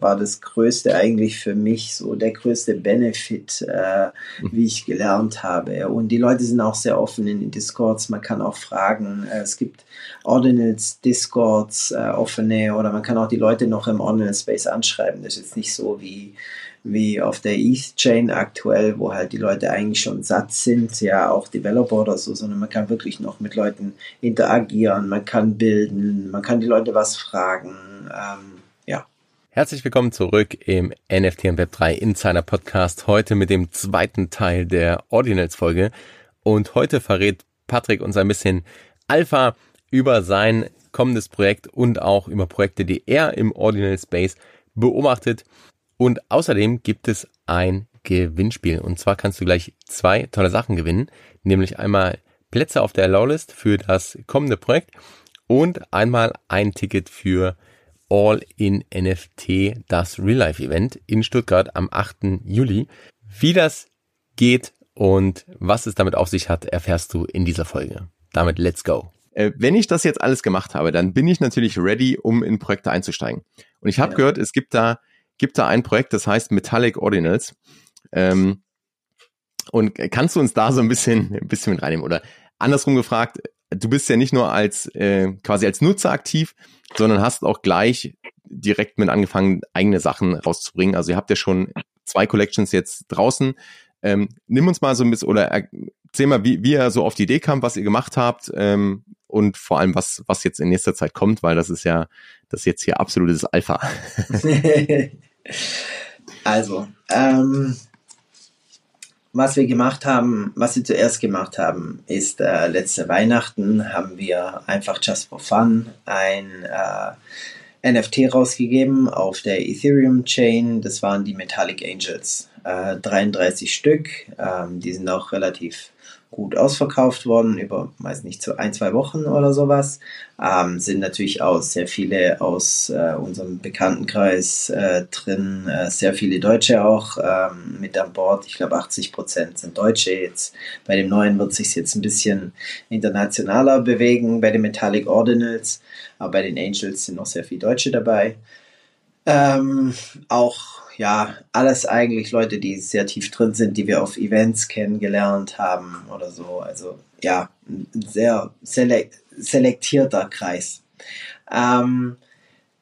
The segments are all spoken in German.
war das größte eigentlich für mich so der größte Benefit, äh, mhm. wie ich gelernt habe. Und die Leute sind auch sehr offen in den Discords. Man kann auch fragen. Äh, es gibt Ordinals Discords äh, offene oder man kann auch die Leute noch im Ordinal Space anschreiben. Das ist jetzt nicht so wie wie auf der ETH Chain aktuell, wo halt die Leute eigentlich schon satt sind, ja auch Developer oder so, sondern man kann wirklich noch mit Leuten interagieren, man kann bilden, man kann die Leute was fragen. Ähm, Herzlich willkommen zurück im NFT und Web3 Insider Podcast. Heute mit dem zweiten Teil der Ordinals Folge. Und heute verrät Patrick uns ein bisschen Alpha über sein kommendes Projekt und auch über Projekte, die er im Ordinal Space beobachtet. Und außerdem gibt es ein Gewinnspiel. Und zwar kannst du gleich zwei tolle Sachen gewinnen. Nämlich einmal Plätze auf der Allow-List für das kommende Projekt und einmal ein Ticket für All in NFT, das Real Life Event in Stuttgart am 8. Juli. Wie das geht und was es damit auf sich hat, erfährst du in dieser Folge. Damit let's go. Äh, wenn ich das jetzt alles gemacht habe, dann bin ich natürlich ready, um in Projekte einzusteigen. Und ich habe ja. gehört, es gibt da, gibt da ein Projekt, das heißt Metallic Ordinals. Ähm, und kannst du uns da so ein bisschen, ein bisschen mit reinnehmen? Oder andersrum gefragt, du bist ja nicht nur als äh, quasi als Nutzer aktiv, sondern hast auch gleich direkt mit angefangen, eigene Sachen rauszubringen. Also ihr habt ja schon zwei Collections jetzt draußen. Ähm, nimm uns mal so ein bisschen oder erzähl mal, wie, wie ihr so auf die Idee kam, was ihr gemacht habt ähm, und vor allem, was, was jetzt in nächster Zeit kommt, weil das ist ja das ist jetzt hier absolutes Alpha. also, ähm, was wir gemacht haben, was wir zuerst gemacht haben, ist äh, letzte Weihnachten haben wir einfach just for fun ein äh, NFT rausgegeben auf der Ethereum Chain. Das waren die Metallic Angels. Äh, 33 Stück. Ähm, die sind auch relativ gut ausverkauft worden, über, weiß nicht, so ein, zwei Wochen oder sowas. Ähm, sind natürlich auch sehr viele aus äh, unserem Bekanntenkreis äh, drin, äh, sehr viele Deutsche auch ähm, mit an Bord. Ich glaube, 80 Prozent sind Deutsche. Jetzt bei dem neuen wird sich jetzt ein bisschen internationaler bewegen, bei den Metallic Ordinals, aber bei den Angels sind noch sehr viele Deutsche dabei. Ähm, auch ja, alles eigentlich Leute, die sehr tief drin sind, die wir auf Events kennengelernt haben oder so. Also ja, ein sehr selek selektierter Kreis. Ähm,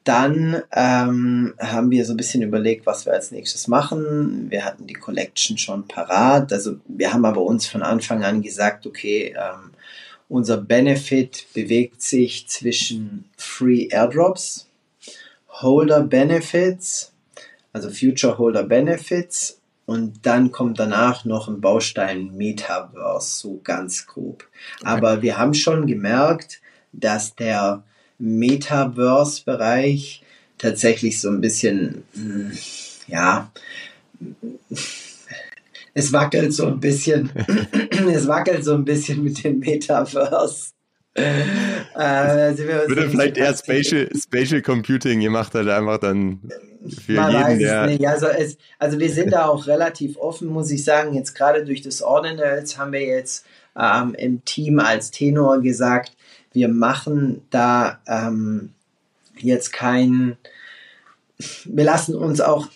dann ähm, haben wir so ein bisschen überlegt, was wir als nächstes machen. Wir hatten die Collection schon parat. Also wir haben aber uns von Anfang an gesagt, okay, ähm, unser Benefit bewegt sich zwischen Free Airdrops, Holder Benefits also Future Holder Benefits und dann kommt danach noch ein Baustein Metaverse, so ganz grob. Okay. Aber wir haben schon gemerkt, dass der Metaverse-Bereich tatsächlich so ein bisschen, hm, ja, es wackelt so ein bisschen, es wackelt so ein bisschen mit dem Metaverse. Äh, Würde vielleicht eher Spatial, Spatial Computing gemacht hat, einfach dann für Man jeden, der. Nicht. Also, es, also wir sind da auch relativ offen, muss ich sagen. Jetzt gerade durch das Ordinals haben wir jetzt ähm, im Team als Tenor gesagt, wir machen da ähm, jetzt kein, wir lassen uns auch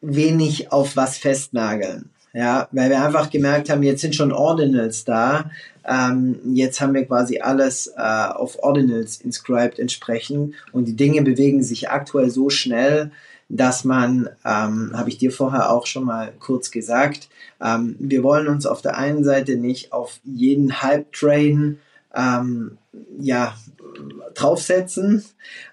wenig auf was festnageln. Ja, weil wir einfach gemerkt haben, jetzt sind schon Ordinals da. Ähm, jetzt haben wir quasi alles äh, auf Ordinals inscribed entsprechend und die Dinge bewegen sich aktuell so schnell, dass man, ähm, habe ich dir vorher auch schon mal kurz gesagt, ähm, wir wollen uns auf der einen Seite nicht auf jeden Hype-Train ähm, ja, draufsetzen.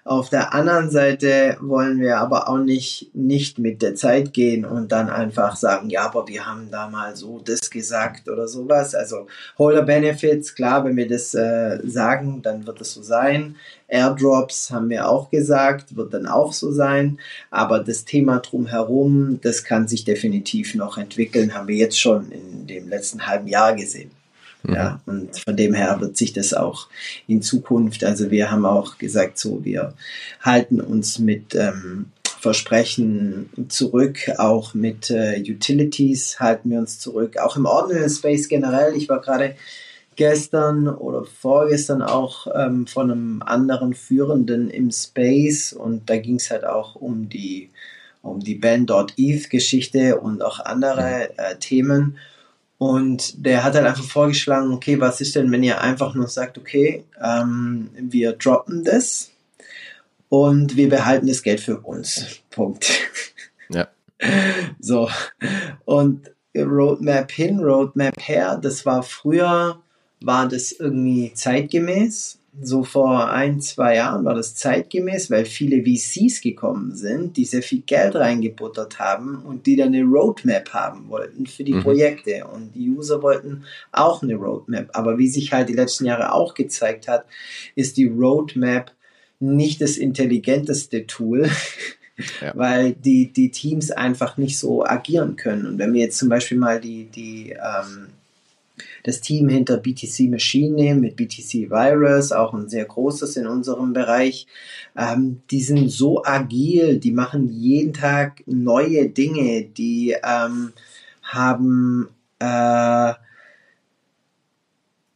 Auf der anderen Seite wollen wir aber auch nicht, nicht mit der Zeit gehen und dann einfach sagen, ja, aber wir haben da mal so das gesagt oder sowas. Also Holder Benefits, klar, wenn wir das äh, sagen, dann wird es so sein. Airdrops haben wir auch gesagt, wird dann auch so sein. Aber das Thema drumherum, das kann sich definitiv noch entwickeln, haben wir jetzt schon in dem letzten halben Jahr gesehen. Ja, mhm. und von dem her wird sich das auch in Zukunft, also wir haben auch gesagt, so, wir halten uns mit ähm, Versprechen zurück, auch mit äh, Utilities halten wir uns zurück, auch im Ordinal Space generell. Ich war gerade gestern oder vorgestern auch ähm, von einem anderen Führenden im Space und da ging es halt auch um die um die Band.eth-Geschichte und auch andere äh, Themen. Und der hat halt einfach vorgeschlagen, okay, was ist denn, wenn ihr einfach nur sagt, okay, ähm, wir droppen das und wir behalten das Geld für uns. Punkt. Ja. So. Und Roadmap hin, Roadmap her, das war früher, war das irgendwie zeitgemäß so vor ein, zwei Jahren war das zeitgemäß, weil viele VCs gekommen sind, die sehr viel Geld reingebuttert haben und die dann eine Roadmap haben wollten für die mhm. Projekte. Und die User wollten auch eine Roadmap. Aber wie sich halt die letzten Jahre auch gezeigt hat, ist die Roadmap nicht das intelligenteste Tool. Ja. weil die, die Teams einfach nicht so agieren können. Und wenn wir jetzt zum Beispiel mal die, die ähm, das Team hinter BTC Machine nehmen mit BTC Virus, auch ein sehr großes in unserem Bereich. Ähm, die sind so agil, die machen jeden Tag neue Dinge, die ähm, haben äh,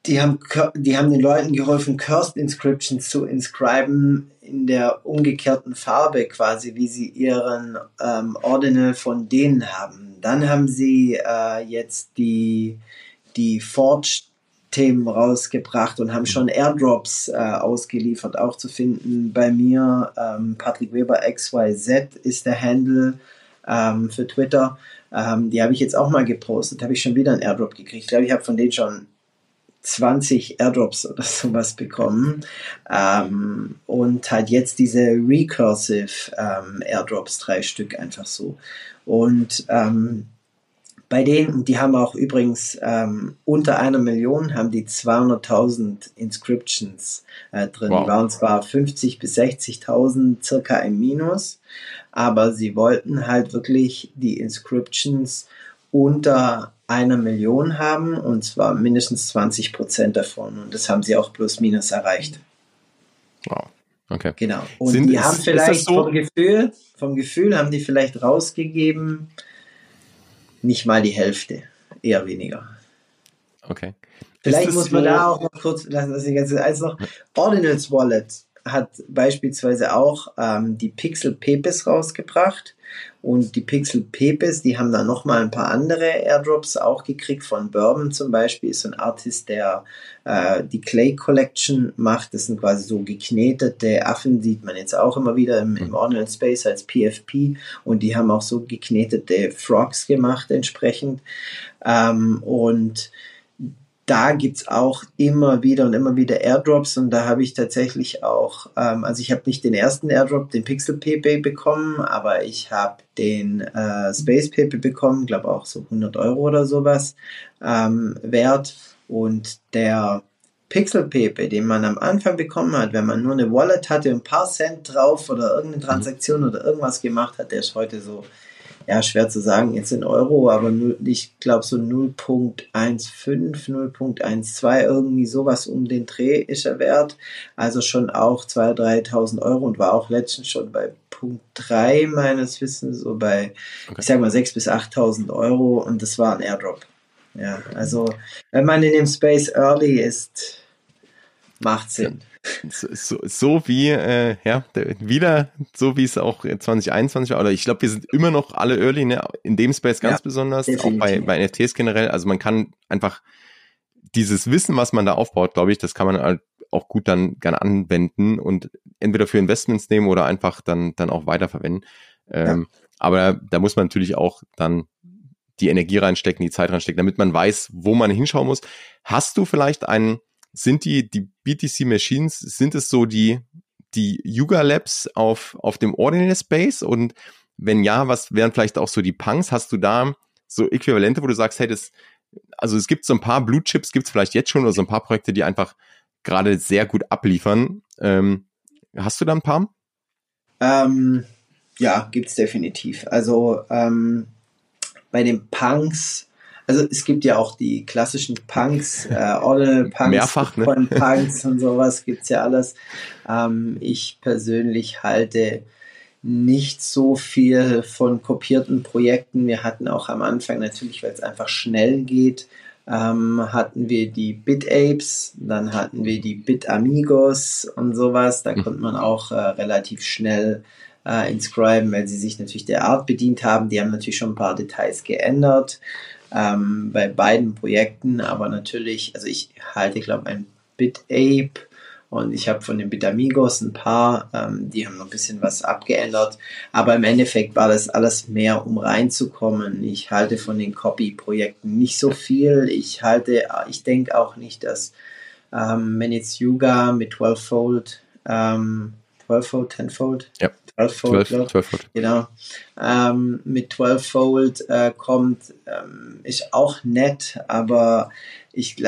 die haben, die haben den Leuten geholfen, Cursed Inscriptions zu inscriben in der umgekehrten Farbe quasi, wie sie ihren ähm, Ordinal von denen haben. Dann haben sie äh, jetzt die die Forge-Themen rausgebracht und haben schon Airdrops äh, ausgeliefert, auch zu finden bei mir. Ähm, Patrick Weber XYZ ist der Handle ähm, für Twitter. Ähm, die habe ich jetzt auch mal gepostet, habe ich schon wieder einen Airdrop gekriegt. Ich glaube, ich habe von denen schon 20 Airdrops oder sowas bekommen ähm, und halt jetzt diese Recursive ähm, Airdrops, drei Stück einfach so. Und ähm, bei denen, die haben auch übrigens ähm, unter einer Million, haben die 200.000 Inscriptions äh, drin. Wow. Die waren zwar 50 bis 60.000 circa im Minus, aber sie wollten halt wirklich die Inscriptions unter einer Million haben und zwar mindestens 20 Prozent davon. Und das haben sie auch plus minus erreicht. Wow. Okay. Genau. Und Sind, die ist, haben vielleicht so? vom Gefühl, vom Gefühl haben die vielleicht rausgegeben, nicht mal die Hälfte, eher weniger. Okay. Vielleicht muss man da auch noch kurz, lassen das jetzt eins noch. Ordinals Wallet hat beispielsweise auch ähm, die Pixel Pepes rausgebracht und die Pixel Pepes, die haben dann nochmal ein paar andere Airdrops auch gekriegt. Von Bourbon zum Beispiel ist so ein Artist, der äh, die Clay Collection macht. Das sind quasi so geknetete Affen, sieht man jetzt auch immer wieder im, im Ordinal Space als PFP. Und die haben auch so geknetete Frogs gemacht entsprechend. Ähm, und da gibt es auch immer wieder und immer wieder Airdrops und da habe ich tatsächlich auch, ähm, also ich habe nicht den ersten Airdrop, den Pixel PP bekommen, aber ich habe den äh, Space PP bekommen, glaube auch so 100 Euro oder sowas ähm, wert. Und der Pixel PP, den man am Anfang bekommen hat, wenn man nur eine Wallet hatte und ein paar Cent drauf oder irgendeine Transaktion oder irgendwas gemacht hat, der ist heute so ja, schwer zu sagen jetzt in Euro, aber ich glaube so 0.15, 0.12, irgendwie sowas um den Dreh ist er wert. Also schon auch 2.000, 3.000 Euro und war auch letztens schon bei Punkt 3 meines Wissens, so bei, okay. ich sag mal 6.000 bis 8.000 Euro und das war ein Airdrop. Ja, also wenn man in dem Space Early ist, macht Sinn. So, so, so wie, äh, ja, wieder so wie es auch 2021 war. Oder ich glaube, wir sind immer noch alle early, ne? in dem Space ganz ja, besonders, definitiv. auch bei, bei NFTs generell. Also man kann einfach dieses Wissen, was man da aufbaut, glaube ich, das kann man halt auch gut dann gerne anwenden und entweder für Investments nehmen oder einfach dann, dann auch weiterverwenden. Ähm, ja. Aber da muss man natürlich auch dann die Energie reinstecken, die Zeit reinstecken, damit man weiß, wo man hinschauen muss. Hast du vielleicht einen, sind die, die BTC Machines, sind es so die, die Yuga Labs auf, auf dem Ordinal Space? Und wenn ja, was wären vielleicht auch so die Punks? Hast du da so Äquivalente, wo du sagst, hey, das, also es gibt so ein paar Blue Chips, gibt es vielleicht jetzt schon oder so ein paar Projekte, die einfach gerade sehr gut abliefern. Ähm, hast du da ein paar? Ähm, ja, gibt's definitiv. Also ähm, bei den Punks also es gibt ja auch die klassischen Punks, äh, Ordinal Punks, Mehrfach, ne? von Punks und sowas gibt's ja alles. Ähm, ich persönlich halte nicht so viel von kopierten Projekten. Wir hatten auch am Anfang natürlich, weil es einfach schnell geht, ähm, hatten wir die BitApes, dann hatten wir die BitAmigos und sowas. Da mhm. konnte man auch äh, relativ schnell äh, inscriben, weil sie sich natürlich der Art bedient haben. Die haben natürlich schon ein paar Details geändert ähm, bei beiden Projekten, aber natürlich, also ich halte, glaube ein BitApe und ich habe von den Bitamigos ein paar, ähm, die haben noch ein bisschen was abgeändert. Aber im Endeffekt war das alles mehr, um reinzukommen. Ich halte von den Copy-Projekten nicht so viel. Ich halte, ich denke auch nicht, dass ähm, wenn jetzt Yuga mit 12-Fold, ähm, 12-Fold, 10-Fold, ja. 12-Fold, 12, 12 genau, ähm, mit 12-Fold äh, kommt, ähm, ist auch nett, aber ich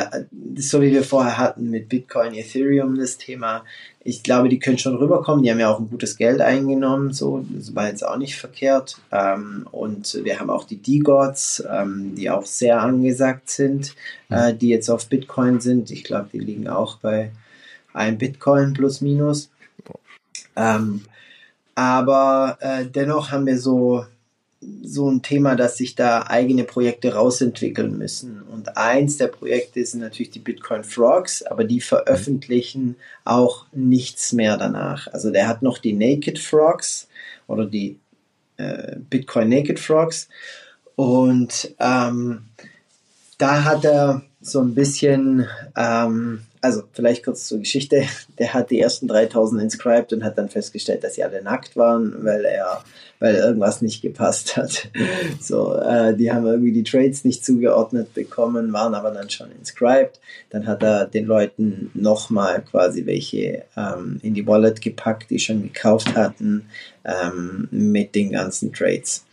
so wie wir vorher hatten mit Bitcoin, Ethereum das Thema, ich glaube, die können schon rüberkommen. Die haben ja auch ein gutes Geld eingenommen, so das war jetzt auch nicht verkehrt. Ähm, und wir haben auch die D-Gods, ähm, die auch sehr angesagt sind, äh, die jetzt auf Bitcoin sind. Ich glaube, die liegen auch bei einem Bitcoin plus minus. Ähm, aber äh, dennoch haben wir so so ein Thema, dass sich da eigene Projekte rausentwickeln müssen. Und eins der Projekte sind natürlich die Bitcoin Frogs, aber die veröffentlichen auch nichts mehr danach. Also der hat noch die Naked Frogs oder die äh, Bitcoin Naked Frogs. Und ähm, da hat er so ein bisschen ähm, also vielleicht kurz zur Geschichte. Der hat die ersten 3000 inscribed und hat dann festgestellt, dass sie alle nackt waren, weil er, weil irgendwas nicht gepasst hat. So, äh, die haben irgendwie die Trades nicht zugeordnet bekommen, waren aber dann schon inscribed. Dann hat er den Leuten nochmal quasi welche ähm, in die Wallet gepackt, die schon gekauft hatten, ähm, mit den ganzen Trades.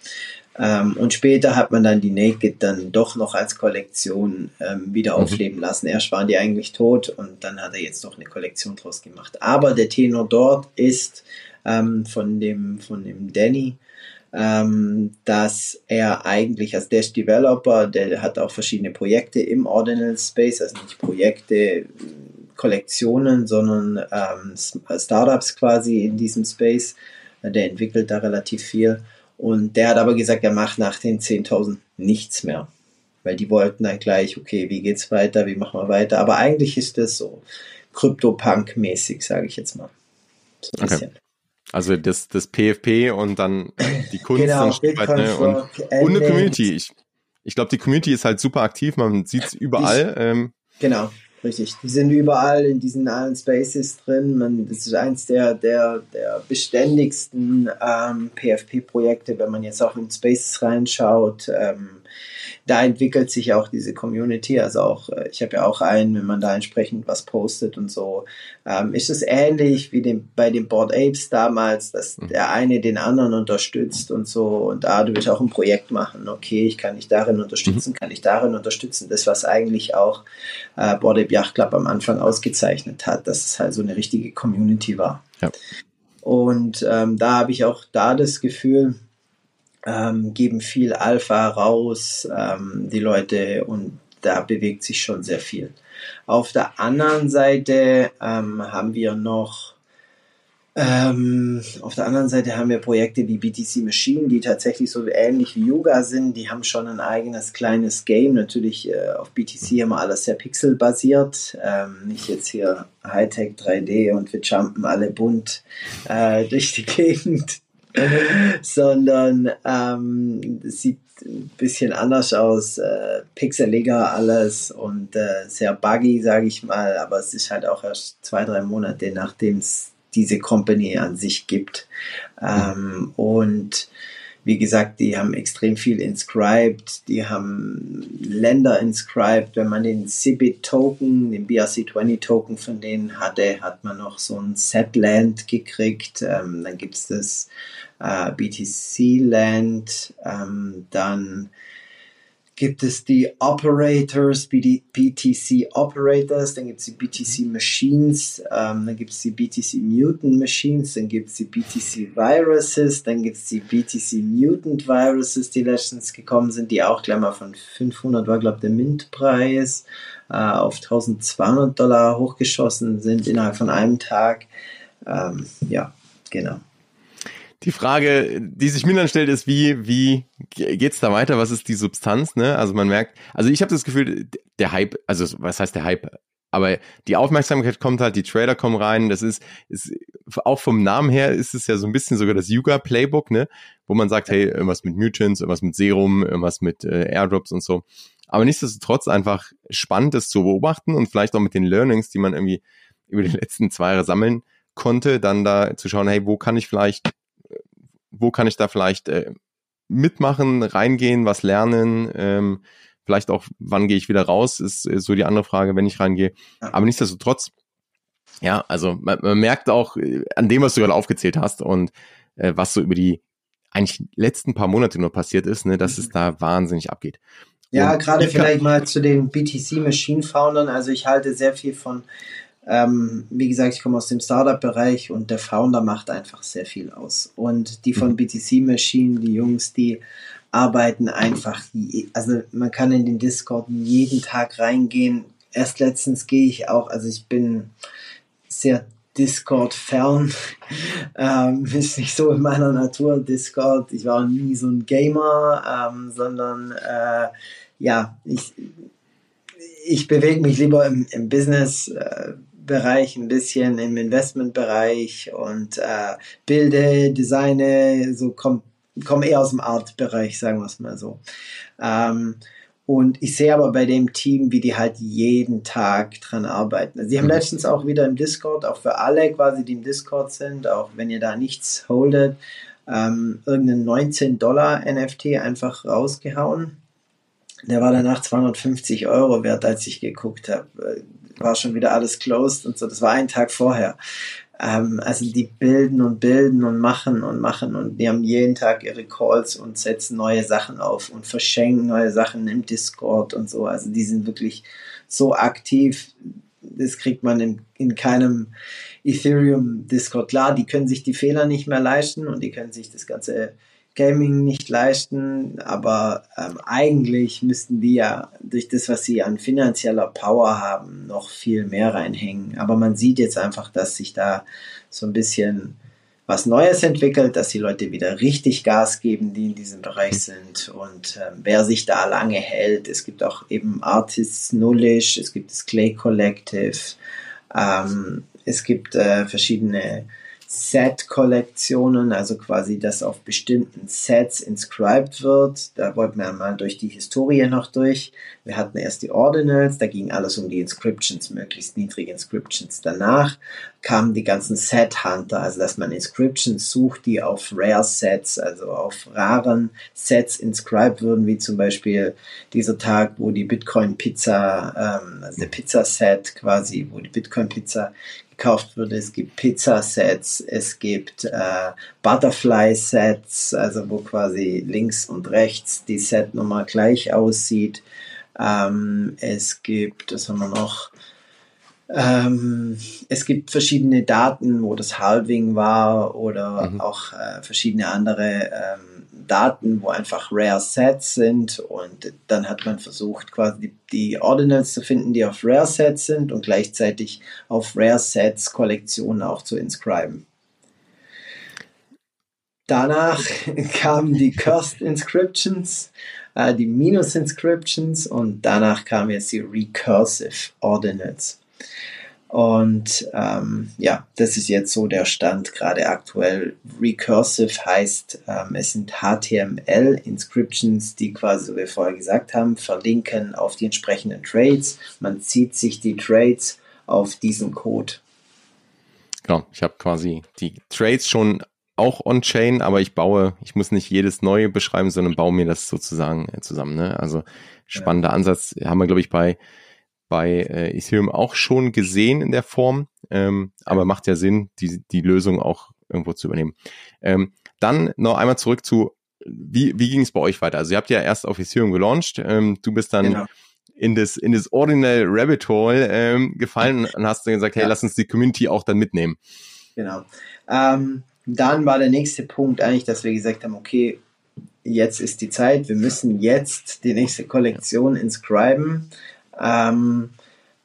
Ähm, und später hat man dann die Naked dann doch noch als Kollektion ähm, wieder mhm. aufleben lassen. Erst waren die eigentlich tot und dann hat er jetzt noch eine Kollektion draus gemacht. Aber der Tenor dort ist ähm, von, dem, von dem Danny, ähm, dass er eigentlich als Dash Developer, der hat auch verschiedene Projekte im Ordinal Space, also nicht Projekte, Kollektionen, sondern ähm, Startups quasi in diesem Space. Der entwickelt da relativ viel. Und der hat aber gesagt, er macht nach den 10.000 nichts mehr. Weil die wollten dann gleich, okay, wie geht's weiter, wie machen wir weiter. Aber eigentlich ist das so Krypto-Punk-mäßig, sage ich jetzt mal. So ein okay. Also das, das PFP und dann die Kunst genau, und, weit, ne? und, und eine Community. Ich, ich glaube, die Community ist halt super aktiv, man sieht es überall. Ich, ähm. Genau. Richtig, die sind überall in diesen allen Spaces drin. Man, das ist eins der, der, der beständigsten ähm, PFP-Projekte, wenn man jetzt auch in Spaces reinschaut. Ähm, da entwickelt sich auch diese Community. Also auch, äh, ich habe ja auch einen, wenn man da entsprechend was postet und so, ähm, ist es ähnlich wie dem, bei den Board Apes damals, dass mhm. der eine den anderen unterstützt und so. Und da du willst auch ein Projekt machen. Okay, ich kann dich darin unterstützen, mhm. kann ich darin unterstützen. Das, was eigentlich auch äh, Board Ape Yacht Club am Anfang ausgezeichnet hat, dass es halt so eine richtige Community war. Ja. Und ähm, da habe ich auch da das Gefühl, ähm, geben viel Alpha raus, ähm, die Leute, und da bewegt sich schon sehr viel. Auf der anderen Seite ähm, haben wir noch ähm, auf der anderen Seite haben wir Projekte wie BTC Machine, die tatsächlich so ähnlich wie Yoga sind. Die haben schon ein eigenes kleines Game. Natürlich äh, auf BTC wir alles sehr pixelbasiert. Ähm, nicht jetzt hier Hightech 3D und wir jumpen alle bunt äh, durch die Gegend. sondern ähm, sieht ein bisschen anders aus, äh, pixeliger alles und äh, sehr buggy, sage ich mal, aber es ist halt auch erst zwei, drei Monate, nachdem es diese Company an sich gibt. Ähm, und wie gesagt, die haben extrem viel inscribed, die haben Länder inscribed. Wenn man den CBIT-Token, den BRC20-Token von denen hatte, hat man noch so ein Set-Land gekriegt. Ähm, dann gibt es das äh, BTC-Land, ähm, dann gibt es die Operators, BTC Operators, dann gibt es die BTC Machines, ähm, dann gibt es die BTC Mutant Machines, dann gibt es die BTC Viruses, dann gibt es die BTC Mutant Viruses, die letztens gekommen sind, die auch gleich mal von 500 war, glaube ich, der Mintpreis, äh, auf 1200 Dollar hochgeschossen sind innerhalb von einem Tag. Ähm, ja, genau. Die Frage, die sich mir dann stellt, ist, wie, wie geht's da weiter? Was ist die Substanz? Ne? Also man merkt, also ich habe das Gefühl, der Hype, also was heißt der Hype? Aber die Aufmerksamkeit kommt halt, die Trader kommen rein. Das ist, ist auch vom Namen her ist es ja so ein bisschen sogar das Yuga Playbook, ne, wo man sagt, hey, irgendwas mit Mutants, irgendwas mit Serum, irgendwas mit äh, Airdrops und so. Aber nichtsdestotrotz einfach spannend, das zu beobachten und vielleicht auch mit den Learnings, die man irgendwie über die letzten zwei Jahre sammeln konnte, dann da zu schauen, hey, wo kann ich vielleicht, wo kann ich da vielleicht äh, mitmachen, reingehen, was lernen, ähm, vielleicht auch, wann gehe ich wieder raus, ist, ist so die andere Frage, wenn ich reingehe. Aber nichtsdestotrotz, ja, also man, man merkt auch äh, an dem, was du gerade aufgezählt hast und äh, was so über die eigentlich letzten paar Monate nur passiert ist, ne, dass mhm. es da wahnsinnig abgeht. Ja, gerade vielleicht mal zu den BTC Machine Foundern. Also ich halte sehr viel von, ähm, wie gesagt, ich komme aus dem Startup-Bereich und der Founder macht einfach sehr viel aus. Und die von mhm. BTC Machine, die Jungs, die arbeiten einfach, also man kann in den Discord jeden Tag reingehen. Erst letztens gehe ich auch, also ich bin sehr Discord fern. Ähm, ist nicht so in meiner Natur, Discord. Ich war nie so ein Gamer, ähm, sondern äh, ja, ich, ich bewege mich lieber im, im Business. Äh, Bereich ein bisschen im Investmentbereich und äh, bilde, designe, so komme komm eher aus dem Art-Bereich, sagen wir es mal so. Ähm, und ich sehe aber bei dem Team, wie die halt jeden Tag dran arbeiten. Also die haben mhm. letztens auch wieder im Discord, auch für alle quasi, die im Discord sind, auch wenn ihr da nichts holdet, ähm, irgendeinen 19 Dollar NFT einfach rausgehauen. Der war danach 250 Euro wert, als ich geguckt habe. War schon wieder alles closed und so. Das war ein Tag vorher. Ähm, also die bilden und bilden und machen und machen und die haben jeden Tag ihre Calls und setzen neue Sachen auf und verschenken neue Sachen im Discord und so. Also die sind wirklich so aktiv. Das kriegt man in, in keinem Ethereum Discord. Klar, die können sich die Fehler nicht mehr leisten und die können sich das ganze Gaming nicht leisten, aber ähm, eigentlich müssten die ja durch das, was sie an finanzieller Power haben, noch viel mehr reinhängen. Aber man sieht jetzt einfach, dass sich da so ein bisschen was Neues entwickelt, dass die Leute wieder richtig Gas geben, die in diesem Bereich sind und ähm, wer sich da lange hält. Es gibt auch eben Artists Nullish, es gibt das Clay Collective, ähm, es gibt äh, verschiedene Set-Kollektionen, also quasi, dass auf bestimmten Sets inscribed wird. Da wollten wir mal durch die Historie noch durch. Wir hatten erst die Ordinals, da ging alles um die Inscriptions, möglichst niedrige Inscriptions. Danach kamen die ganzen Set-Hunter, also dass man Inscriptions sucht, die auf Rare-Sets, also auf raren Sets inscribed würden, wie zum Beispiel dieser Tag, wo die Bitcoin-Pizza, ähm, also der Pizza-Set quasi, wo die Bitcoin-Pizza gekauft wird. Es gibt Pizza-Sets, es gibt äh, Butterfly-Sets, also wo quasi links und rechts die Setnummer gleich aussieht. Ähm, es gibt, was haben wir noch? Ähm, es gibt verschiedene Daten, wo das Halving war oder mhm. auch äh, verschiedene andere ähm, Daten, wo einfach Rare Sets sind und dann hat man versucht, quasi die, Ordinals zu finden, die auf Rare Sets sind und gleichzeitig auf Rare Sets Kollektionen auch zu inscriben. Danach kamen die Cursed Inscriptions, äh, die Minus Inscriptions und danach kamen jetzt die Recursive Ordinals. Und ähm, ja, das ist jetzt so der Stand gerade aktuell. Recursive heißt, ähm, es sind HTML-Inscriptions, die quasi, wie wir vorher gesagt haben, verlinken auf die entsprechenden Trades. Man zieht sich die Trades auf diesen Code. Genau, ich habe quasi die Trades schon auch on-chain, aber ich baue, ich muss nicht jedes neue beschreiben, sondern baue mir das sozusagen äh, zusammen. Ne? Also spannender ja. Ansatz haben wir, glaube ich, bei bei äh, Ethereum auch schon gesehen in der Form, ähm, aber macht ja Sinn, die, die Lösung auch irgendwo zu übernehmen. Ähm, dann noch einmal zurück zu, wie, wie ging es bei euch weiter? Also ihr habt ja erst auf Ethereum gelauncht, ähm, du bist dann genau. in das, in das Ordinal Rabbit Hole ähm, gefallen und hast dann gesagt, hey, ja. lass uns die Community auch dann mitnehmen. Genau. Ähm, dann war der nächste Punkt eigentlich, dass wir gesagt haben, okay, jetzt ist die Zeit, wir müssen jetzt die nächste Kollektion inscriben. Ähm,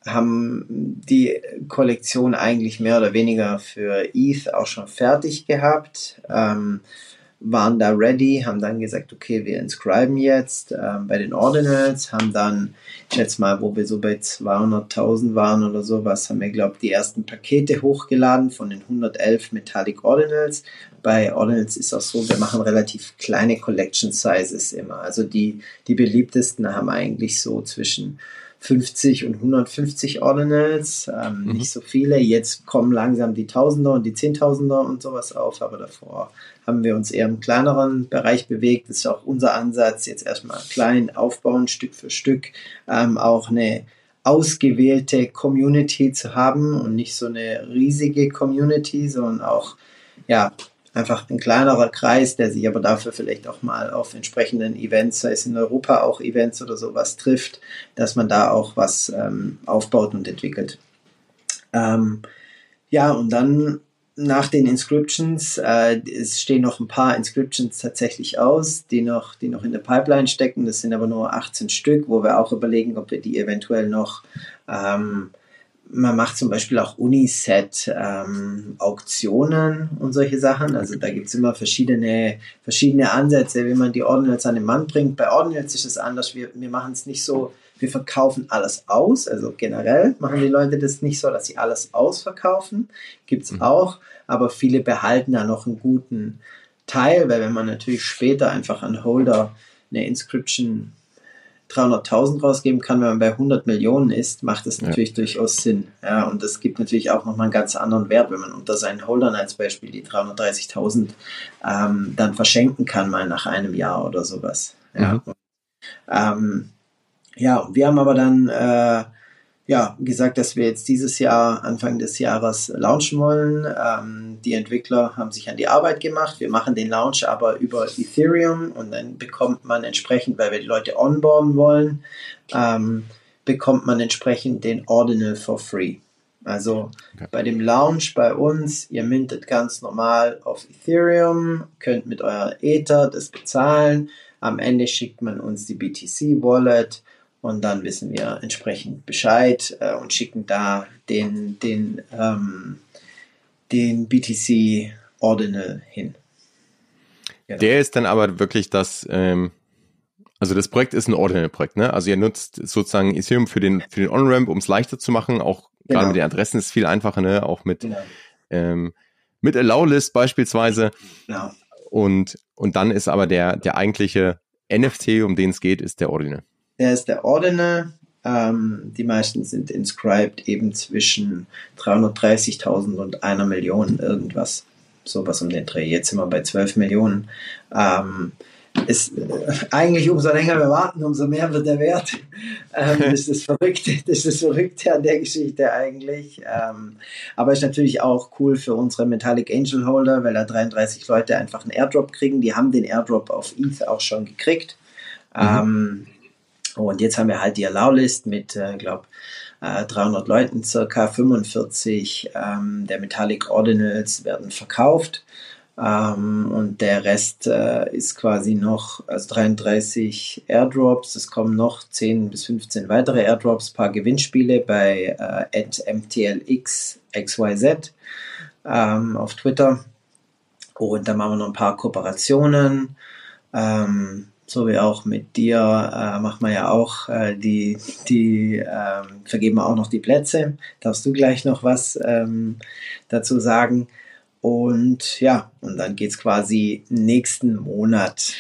haben die Kollektion eigentlich mehr oder weniger für ETH auch schon fertig gehabt. Ähm, waren da ready, haben dann gesagt, okay, wir inscriben jetzt ähm, bei den Ordinals, haben dann, ich schätze mal, wo wir so bei 200.000 waren oder sowas, haben wir, glaube ich, die ersten Pakete hochgeladen von den 111 Metallic Ordinals. Bei Ordinals ist auch so, wir machen relativ kleine Collection Sizes immer. Also die, die beliebtesten haben eigentlich so zwischen 50 und 150 Ordinals, ähm, mhm. nicht so viele. Jetzt kommen langsam die Tausender und die Zehntausender und sowas auf, aber davor haben wir uns eher im kleineren Bereich bewegt. Das ist auch unser Ansatz, jetzt erstmal klein aufbauen, Stück für Stück, ähm, auch eine ausgewählte Community zu haben und nicht so eine riesige Community, sondern auch ja, einfach ein kleinerer Kreis, der sich aber dafür vielleicht auch mal auf entsprechenden Events, sei es in Europa auch Events oder sowas trifft, dass man da auch was ähm, aufbaut und entwickelt. Ähm, ja, und dann nach den Inscriptions, äh, es stehen noch ein paar Inscriptions tatsächlich aus, die noch, die noch in der Pipeline stecken. Das sind aber nur 18 Stück, wo wir auch überlegen, ob wir die eventuell noch ähm, man macht zum Beispiel auch Uniset-Auktionen ähm, und solche Sachen. Also da gibt es immer verschiedene, verschiedene Ansätze, wie man die Ordinals an den Mann bringt. Bei Ordinals ist es anders. Wir, wir machen es nicht so, wir verkaufen alles aus. Also generell machen die Leute das nicht so, dass sie alles ausverkaufen. Gibt es mhm. auch. Aber viele behalten da noch einen guten Teil, weil wenn man natürlich später einfach an Holder eine Inscription 300.000 rausgeben kann, wenn man bei 100 Millionen ist, macht das natürlich ja. durchaus Sinn. Ja, und das gibt natürlich auch nochmal einen ganz anderen Wert, wenn man unter seinen Holdern als Beispiel die 330.000 ähm, dann verschenken kann, mal nach einem Jahr oder sowas. Ja, mhm. ähm, ja wir haben aber dann äh, ja, gesagt, dass wir jetzt dieses Jahr, Anfang des Jahres, launchen wollen. Ähm, die Entwickler haben sich an die Arbeit gemacht. Wir machen den Launch aber über Ethereum und dann bekommt man entsprechend, weil wir die Leute onboarden wollen, ähm, bekommt man entsprechend den Ordinal for free. Also okay. bei dem Launch bei uns, ihr mintet ganz normal auf Ethereum, könnt mit eurer Ether das bezahlen. Am Ende schickt man uns die BTC Wallet und dann wissen wir entsprechend Bescheid äh, und schicken da den, den, ähm, den BTC Ordinal hin. Genau. Der ist dann aber wirklich das, ähm, also das Projekt ist ein Ordinal-Projekt, ne? Also ihr nutzt sozusagen Ethereum für den, für den On-Ramp, um es leichter zu machen, auch genau. gerade mit den Adressen ist es viel einfacher, ne? Auch mit, genau. ähm, mit Allow-List beispielsweise. Genau. Und, und dann ist aber der, der eigentliche NFT, um den es geht, ist der Ordinal. Der ist der Ordiner. Ähm, die meisten sind inscribed eben zwischen 330.000 und einer Million irgendwas. Sowas um den Dreh. Jetzt sind wir bei 12 Millionen. Ähm, ist äh, eigentlich umso länger wir warten, umso mehr wird der Wert. Ähm, das ist das Verrückte, das ist das Verrückte an der Geschichte eigentlich. Ähm, aber ist natürlich auch cool für unsere Metallic Angel Holder, weil da 33 Leute einfach einen Airdrop kriegen. Die haben den Airdrop auf ETH auch schon gekriegt. Mhm. Ähm, und jetzt haben wir halt die Allow-List mit, äh, glaube äh, 300 Leuten, circa 45 ähm, der Metallic Ordinals werden verkauft. Ähm, und der Rest äh, ist quasi noch, also 33 Airdrops. Es kommen noch 10 bis 15 weitere Airdrops, paar Gewinnspiele bei äh, MTLX XYZ ähm, auf Twitter. Und dann machen wir noch ein paar Kooperationen. Ähm, so wie auch mit dir, äh, macht man ja auch äh, die, die äh, vergeben auch noch die Plätze. Darfst du gleich noch was ähm, dazu sagen? Und ja, und dann geht es quasi nächsten Monat,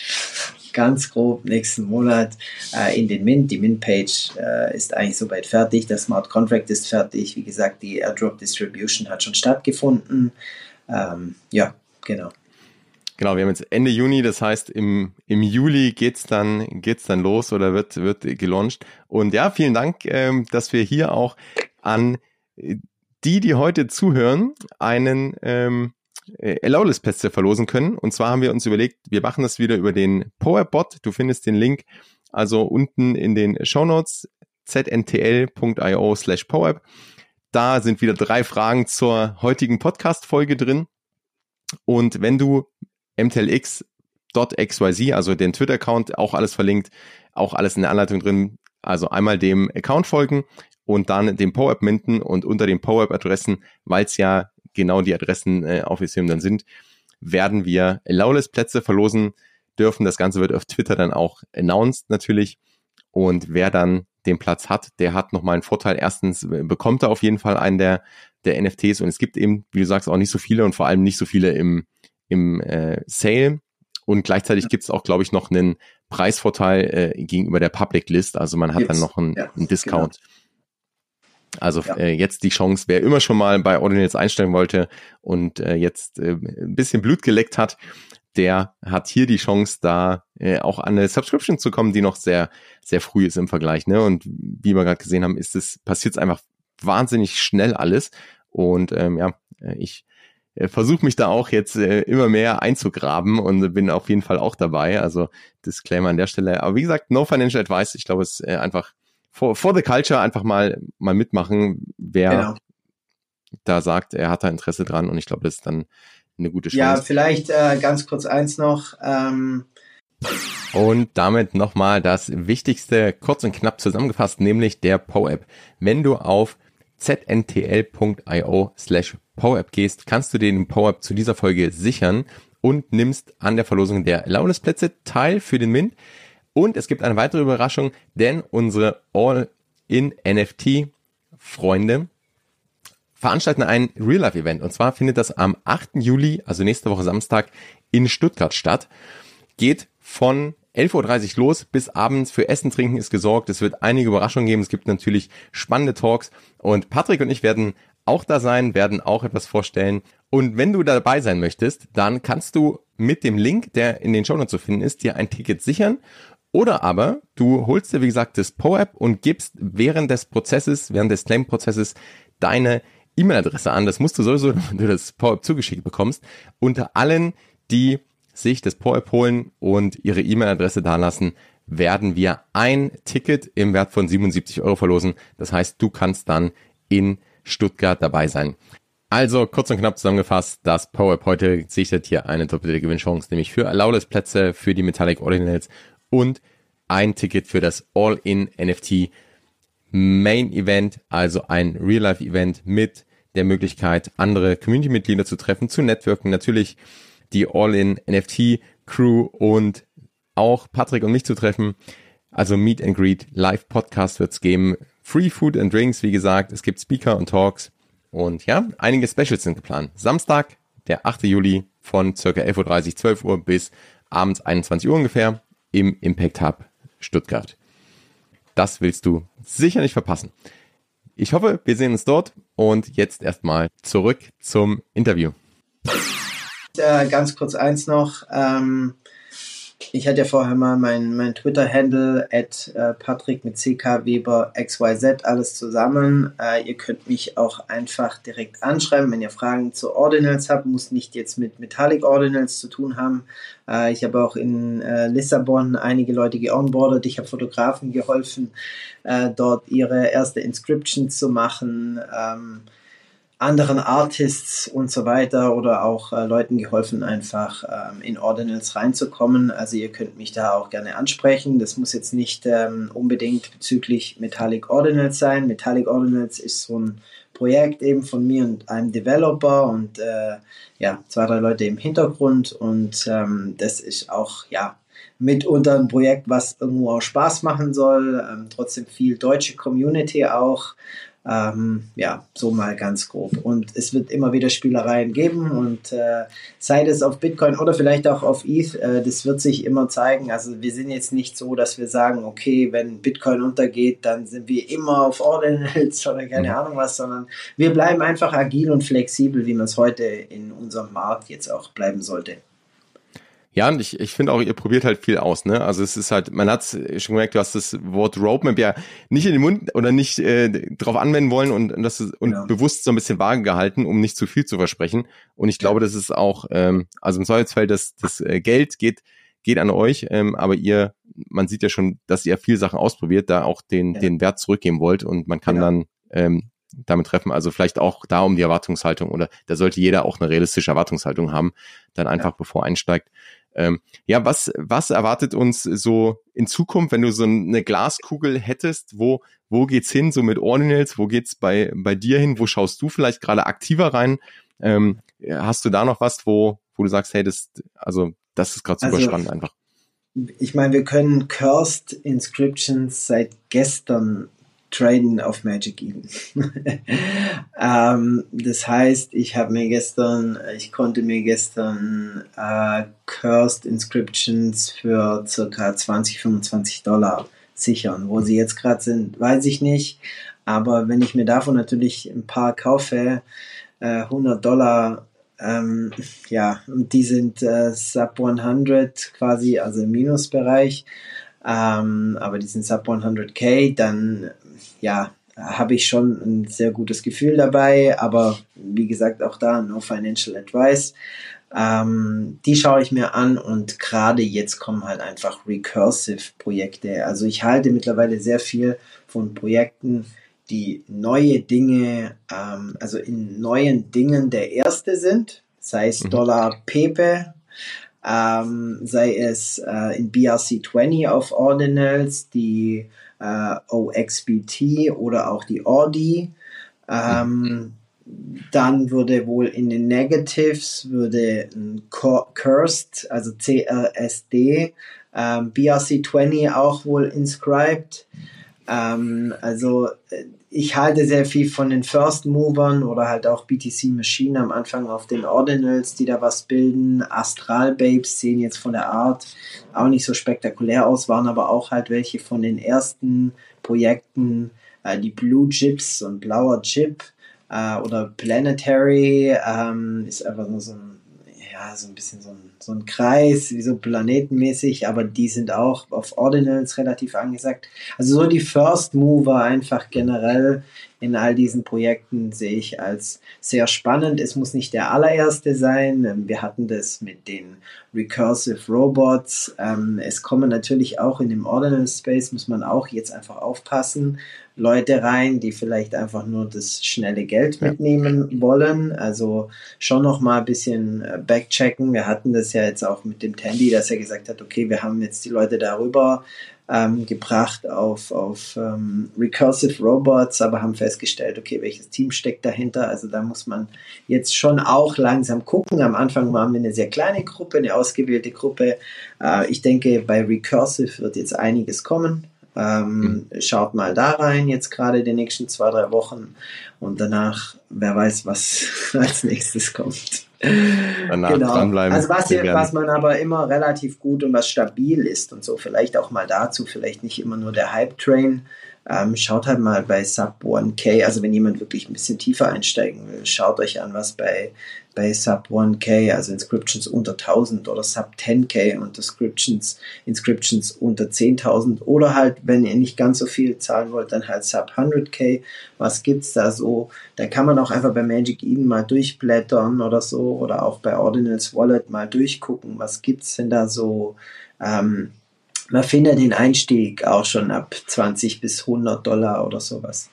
ganz grob nächsten Monat äh, in den Mint. Die Mint-Page äh, ist eigentlich soweit fertig. Der Smart Contract ist fertig. Wie gesagt, die Airdrop Distribution hat schon stattgefunden. Ähm, ja, genau. Genau, wir haben jetzt Ende Juni, das heißt im, im Juli geht's dann geht's dann los oder wird wird gelauncht. Und ja, vielen Dank, ähm, dass wir hier auch an die, die heute zuhören, einen ähm, Allowless-Pässe verlosen können. Und zwar haben wir uns überlegt, wir machen das wieder über den PowerBot. Du findest den Link also unten in den Show Notes zntl.io slash PowerApp. Da sind wieder drei Fragen zur heutigen Podcast-Folge drin. Und wenn du mtlx.xyz, also den Twitter-Account, auch alles verlinkt, auch alles in der Anleitung drin. Also einmal dem Account folgen und dann den PowerApp minden und unter den PowerApp-Adressen, weil es ja genau die Adressen äh, auf Ethereum dann sind, werden wir Lawless-Plätze verlosen dürfen. Das Ganze wird auf Twitter dann auch announced natürlich. Und wer dann den Platz hat, der hat nochmal einen Vorteil. Erstens bekommt er auf jeden Fall einen der, der NFTs und es gibt eben, wie du sagst, auch nicht so viele und vor allem nicht so viele im, im äh, Sale. Und gleichzeitig gibt es auch, glaube ich, noch einen Preisvorteil äh, gegenüber der Public List. Also man hat Gibt's. dann noch einen, ja, einen Discount. Genau. Also ja. äh, jetzt die Chance, wer immer schon mal bei Ordinals einstellen wollte und äh, jetzt äh, ein bisschen Blut geleckt hat, der hat hier die Chance, da äh, auch an eine Subscription zu kommen, die noch sehr, sehr früh ist im Vergleich. Ne? Und wie wir gerade gesehen haben, ist es, passiert es einfach wahnsinnig schnell alles. Und ähm, ja, äh, ich äh, versuche mich da auch jetzt äh, immer mehr einzugraben und bin auf jeden Fall auch dabei. Also Disclaimer an der Stelle. Aber wie gesagt, no financial advice. Ich glaube, es ist äh, einfach for, for the culture einfach mal, mal mitmachen, wer genau. da sagt, er hat da Interesse dran. Und ich glaube, das ist dann eine gute Chance. Ja, vielleicht äh, ganz kurz eins noch. Ähm und damit nochmal das Wichtigste kurz und knapp zusammengefasst, nämlich der PoApp. Wenn du auf zntl.io slash PoApp gehst, kannst du den PoApp zu dieser Folge sichern und nimmst an der Verlosung der Launesplätze teil für den Mint. Und es gibt eine weitere Überraschung, denn unsere All-in-NFT-Freunde veranstalten ein Real-Life-Event. Und zwar findet das am 8. Juli, also nächste Woche Samstag, in Stuttgart statt. Geht von 11.30 Uhr los bis abends für Essen, Trinken ist gesorgt. Es wird einige Überraschungen geben. Es gibt natürlich spannende Talks. Und Patrick und ich werden auch da sein, werden auch etwas vorstellen. Und wenn du dabei sein möchtest, dann kannst du mit dem Link, der in den Show Notes zu finden ist, dir ein Ticket sichern. Oder aber du holst dir, wie gesagt, das PoApp und gibst während des Prozesses, während des Claim-Prozesses deine E-Mail-Adresse an. Das musst du sowieso, wenn du das PowerApp zugeschickt bekommst. Unter allen, die sich das PowerApp holen und ihre E-Mail-Adresse dalassen, werden wir ein Ticket im Wert von 77 Euro verlosen. Das heißt, du kannst dann in Stuttgart dabei sein. Also kurz und knapp zusammengefasst, das PowerApp heute sichert hier eine doppelte Gewinnchance, nämlich für Lawless Plätze, für die Metallic Ordinals und ein Ticket für das All-in NFT Main Event, also ein Real-Life-Event mit der Möglichkeit, andere Community-Mitglieder zu treffen, zu networken, natürlich die All-in-NFT-Crew und auch Patrick und mich zu treffen. Also Meet and Greet, Live-Podcast wird's geben, Free Food and Drinks, wie gesagt, es gibt Speaker und Talks und ja, einige Specials sind geplant. Samstag, der 8. Juli von circa 11.30 Uhr, 12 Uhr bis abends 21 Uhr ungefähr im Impact Hub Stuttgart. Das willst du sicher nicht verpassen. Ich hoffe, wir sehen uns dort und jetzt erstmal zurück zum Interview. Äh, ganz kurz eins noch. Ähm, ich hatte ja vorher mal mein, mein Twitter-Handle at äh, Patrick mit CK Weber XYZ, alles zusammen. Äh, ihr könnt mich auch einfach direkt anschreiben, wenn ihr Fragen zu Ordinals habt. Muss nicht jetzt mit Metallic Ordinals zu tun haben. Äh, ich habe auch in äh, Lissabon einige Leute geonboardet. Ich habe Fotografen geholfen, äh, dort ihre erste Inscription zu machen. Ähm, anderen Artists und so weiter oder auch äh, Leuten geholfen, einfach ähm, in Ordinals reinzukommen. Also ihr könnt mich da auch gerne ansprechen. Das muss jetzt nicht ähm, unbedingt bezüglich Metallic Ordinals sein. Metallic Ordinals ist so ein Projekt eben von mir und einem Developer und äh, ja, zwei, drei Leute im Hintergrund und ähm, das ist auch, ja, mitunter ein Projekt, was irgendwo auch Spaß machen soll, ähm, trotzdem viel deutsche Community auch ähm, ja, so mal ganz grob. Und es wird immer wieder Spielereien geben und äh, sei es auf Bitcoin oder vielleicht auch auf ETH, äh, das wird sich immer zeigen. Also wir sind jetzt nicht so, dass wir sagen, okay, wenn Bitcoin untergeht, dann sind wir immer auf Ordinals oder keine mhm. Ahnung was, sondern wir bleiben einfach agil und flexibel, wie man es heute in unserem Markt jetzt auch bleiben sollte. Ja, und ich, ich finde auch, ihr probiert halt viel aus, ne? Also es ist halt, man hat schon gemerkt, du hast das Wort Roadmap ja nicht in den Mund oder nicht äh, drauf anwenden wollen und, und das ist, und ja. bewusst so ein bisschen vage gehalten, um nicht zu viel zu versprechen. Und ich glaube, das ist auch, ähm, also im Zweifelsfall, das, das äh, Geld geht, geht an euch, ähm, aber ihr, man sieht ja schon, dass ihr viel Sachen ausprobiert, da auch den, ja. den Wert zurückgeben wollt und man kann genau. dann ähm, damit treffen. Also vielleicht auch da um die Erwartungshaltung oder da sollte jeder auch eine realistische Erwartungshaltung haben, dann einfach ja. bevor einsteigt. Ähm, ja, was, was erwartet uns so in Zukunft, wenn du so eine Glaskugel hättest? Wo, wo geht's hin, so mit Ordinals? Wo geht's bei, bei dir hin? Wo schaust du vielleicht gerade aktiver rein? Ähm, hast du da noch was, wo, wo du sagst, hey, das, also, das ist gerade super also, spannend einfach? Ich meine, wir können Cursed Inscriptions seit gestern traden auf Magic Eden. ähm, das heißt, ich habe mir gestern, ich konnte mir gestern äh, Cursed Inscriptions für circa 20, 25 Dollar sichern. Wo sie jetzt gerade sind, weiß ich nicht. Aber wenn ich mir davon natürlich ein paar kaufe, äh, 100 Dollar, ähm, ja, und die sind äh, sub 100 quasi, also im Minusbereich, ähm, aber die sind sub 100k, dann ja, habe ich schon ein sehr gutes Gefühl dabei, aber wie gesagt, auch da no financial advice. Ähm, die schaue ich mir an und gerade jetzt kommen halt einfach recursive Projekte. Also ich halte mittlerweile sehr viel von Projekten, die neue Dinge, ähm, also in neuen Dingen der erste sind, sei es mhm. Dollar Pepe, ähm, sei es äh, in BRC20 auf Ordinals, die äh, OXBT oder auch die Audi. Ähm, dann würde wohl in den Negatives würde ein Cursed, also CRSD, ähm, BRC20 auch wohl inscribed. Ähm, also äh, ich halte sehr viel von den First Movern oder halt auch BTC Machine am Anfang auf den Ordinals, die da was bilden. Astral Babes sehen jetzt von der Art auch nicht so spektakulär aus, waren aber auch halt welche von den ersten Projekten, äh, die Blue Chips und blauer Chip äh, oder Planetary ähm, ist einfach nur so ein, ja, so ein bisschen so ein, so ein Kreis, wie so planetenmäßig, aber die sind auch auf Ordinals relativ angesagt. Also so die First Mover einfach generell in all diesen Projekten sehe ich als sehr spannend. Es muss nicht der allererste sein. Ähm, wir hatten das mit den Recursive Robots. Ähm, es kommen natürlich auch in dem Ordinal Space, muss man auch jetzt einfach aufpassen, Leute rein, die vielleicht einfach nur das schnelle Geld mitnehmen wollen. Also schon noch mal ein bisschen äh, backchecken. Wir hatten das ja jetzt auch mit dem Tandy, dass er gesagt hat, okay, wir haben jetzt die Leute darüber ähm, gebracht auf, auf ähm, Recursive Robots, aber haben festgestellt, okay, welches Team steckt dahinter. Also da muss man jetzt schon auch langsam gucken. Am Anfang waren wir eine sehr kleine Gruppe, eine ausgewählte Gruppe. Äh, ich denke, bei Recursive wird jetzt einiges kommen. Ähm, mhm. Schaut mal da rein, jetzt gerade die nächsten zwei, drei Wochen. Und danach, wer weiß, was als nächstes kommt. Danach genau. dranbleiben. Also was, hier, was man aber immer relativ gut und was stabil ist und so, vielleicht auch mal dazu, vielleicht nicht immer nur der Hype-Train, ähm, schaut halt mal bei Sub 1K, also wenn jemand wirklich ein bisschen tiefer einsteigen will, schaut euch an, was bei, bei Sub 1K, also Inscriptions unter 1000 oder Sub 10K und Inscriptions, Inscriptions unter 10.000 oder halt, wenn ihr nicht ganz so viel zahlen wollt, dann halt Sub 100K. Was gibt's da so? Da kann man auch einfach bei Magic Eden mal durchblättern oder so oder auch bei Ordinals Wallet mal durchgucken, was gibt's denn da so, ähm, man findet den Einstieg auch schon ab 20 bis 100 Dollar oder sowas.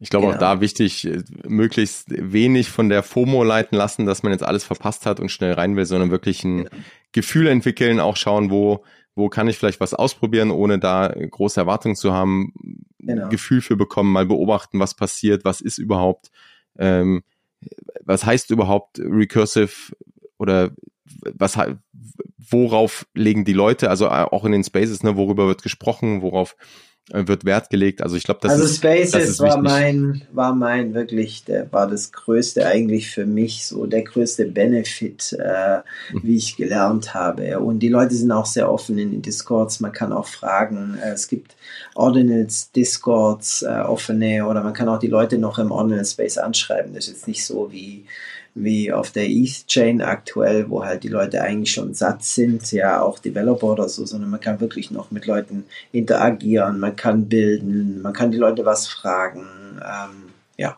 Ich glaube genau. auch da wichtig, äh, möglichst wenig von der FOMO leiten lassen, dass man jetzt alles verpasst hat und schnell rein will, sondern wirklich ein genau. Gefühl entwickeln, auch schauen, wo, wo kann ich vielleicht was ausprobieren, ohne da große Erwartungen zu haben, genau. Gefühl für bekommen, mal beobachten, was passiert, was ist überhaupt, ähm, was heißt überhaupt recursive oder was worauf legen die Leute, also äh, auch in den Spaces, ne, worüber wird gesprochen, worauf äh, wird Wert gelegt. Also ich glaube, das also ist Spaces das ist war wichtig. mein war mein wirklich der war das größte eigentlich für mich so der größte Benefit, äh, mhm. wie ich gelernt habe. Und die Leute sind auch sehr offen in den Discords. Man kann auch fragen. Äh, es gibt Ordinals Discords äh, offene oder man kann auch die Leute noch im Ordinal Space anschreiben. Das ist jetzt nicht so wie wie auf der East Chain aktuell, wo halt die Leute eigentlich schon satt sind, ja auch Developer oder so, sondern man kann wirklich noch mit Leuten interagieren, man kann bilden, man kann die Leute was fragen, ähm, ja.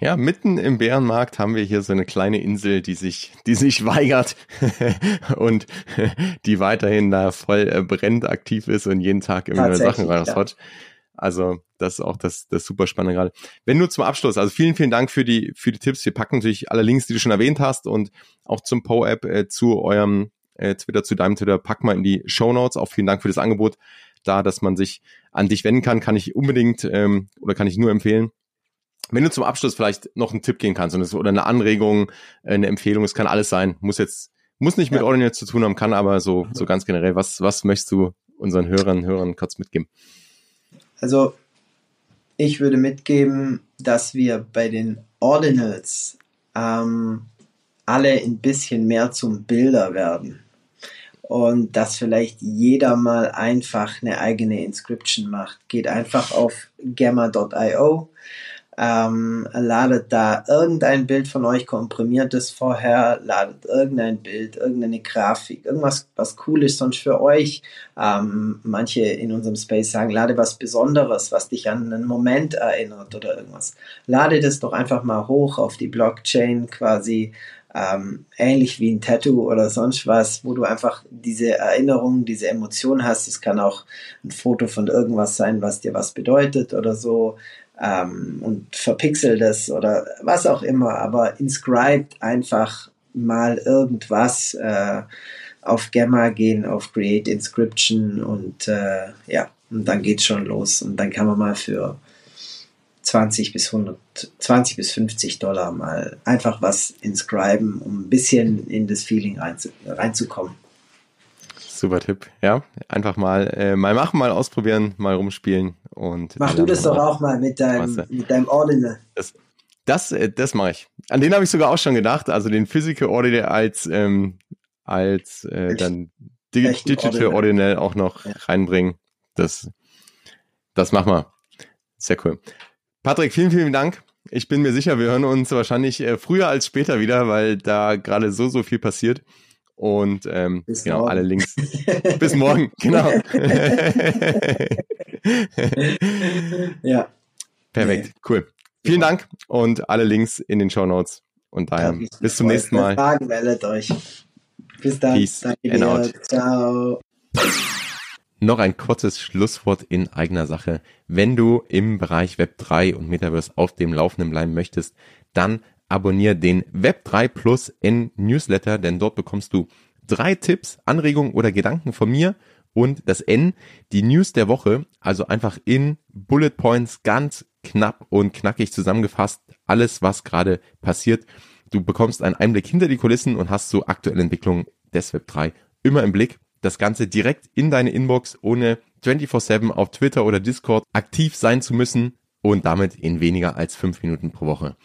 Ja, mitten im Bärenmarkt haben wir hier so eine kleine Insel, die sich, die sich weigert und die weiterhin da voll äh, brennt aktiv ist und jeden Tag irgendwelche Sachen raushaut. Ja. Also das ist auch das, das super Spannende gerade. Wenn nur zum Abschluss, also vielen, vielen Dank für die, für die Tipps. Wir packen natürlich alle Links, die du schon erwähnt hast und auch zum Po-App äh, zu eurem äh, Twitter, zu deinem Twitter, pack mal in die Show Notes. Auch vielen Dank für das Angebot da, dass man sich an dich wenden kann, kann ich unbedingt ähm, oder kann ich nur empfehlen. Wenn du zum Abschluss vielleicht noch einen Tipp geben kannst oder eine Anregung, äh, eine Empfehlung, es kann alles sein, muss jetzt, muss nicht mit ja. Ordinate zu tun haben, kann aber so, so ganz generell, was, was möchtest du unseren Hörern, Hörern kurz mitgeben? Also, ich würde mitgeben, dass wir bei den Ordinals ähm, alle ein bisschen mehr zum Bilder werden und dass vielleicht jeder mal einfach eine eigene Inscription macht. Geht einfach auf gamma.io, ähm, ladet da irgendein Bild von euch komprimiertes vorher, ladet irgendein Bild, irgendeine Grafik, irgendwas, was cool ist sonst für euch. Ähm, manche in unserem Space sagen, lade was Besonderes, was dich an einen Moment erinnert oder irgendwas. Lade das doch einfach mal hoch auf die Blockchain quasi ähm, ähnlich wie ein Tattoo oder sonst was, wo du einfach diese Erinnerung, diese Emotion hast. Es kann auch ein Foto von irgendwas sein, was dir was bedeutet oder so. Ähm, und verpixel das oder was auch immer, aber inscribed einfach mal irgendwas äh, auf Gamma gehen, auf Create Inscription und äh, ja, und dann geht's schon los. Und dann kann man mal für 20 bis 100, 20 bis 50 Dollar mal einfach was inscriben, um ein bisschen in das Feeling reinzu, reinzukommen. Super Tipp, ja. Einfach mal, äh, mal machen, mal ausprobieren, mal rumspielen und. Mach du das doch auch mal mit deinem, mit deinem Ordinal. Das, das, äh, das mache ich. An den habe ich sogar auch schon gedacht, also den Physical Ordinal als, ähm, als äh, dann Digital Ordinal. Ordinal auch noch ja. reinbringen. Das, das machen wir. Sehr cool. Patrick, vielen, vielen Dank. Ich bin mir sicher, wir hören uns wahrscheinlich äh, früher als später wieder, weil da gerade so, so viel passiert. Und ähm, Bis genau, morgen. alle Links. Bis morgen, genau. ja. Perfekt, nee. cool. Vielen Dank und alle Links in den Show Notes. Und daher bis zum nächsten Mal. Fragen meldet euch. Bis dann. Peace Danke dir. Ciao. Noch ein kurzes Schlusswort in eigener Sache. Wenn du im Bereich Web 3 und Metaverse auf dem Laufenden bleiben möchtest, dann abonniere den Web3 Plus in Newsletter, denn dort bekommst du drei Tipps, Anregungen oder Gedanken von mir und das N, die News der Woche, also einfach in Bullet Points ganz knapp und knackig zusammengefasst, alles was gerade passiert. Du bekommst einen Einblick hinter die Kulissen und hast so aktuelle Entwicklungen des Web3 immer im Blick das Ganze direkt in deine Inbox, ohne 24-7 auf Twitter oder Discord aktiv sein zu müssen und damit in weniger als fünf Minuten pro Woche.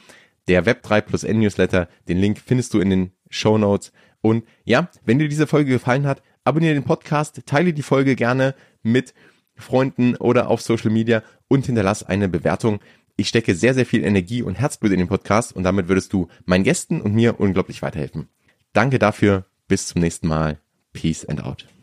Der Web3 plus N Newsletter, den Link findest du in den Show Notes. Und ja, wenn dir diese Folge gefallen hat, abonniere den Podcast, teile die Folge gerne mit Freunden oder auf Social Media und hinterlass eine Bewertung. Ich stecke sehr, sehr viel Energie und Herzblut in den Podcast und damit würdest du meinen Gästen und mir unglaublich weiterhelfen. Danke dafür. Bis zum nächsten Mal. Peace and out.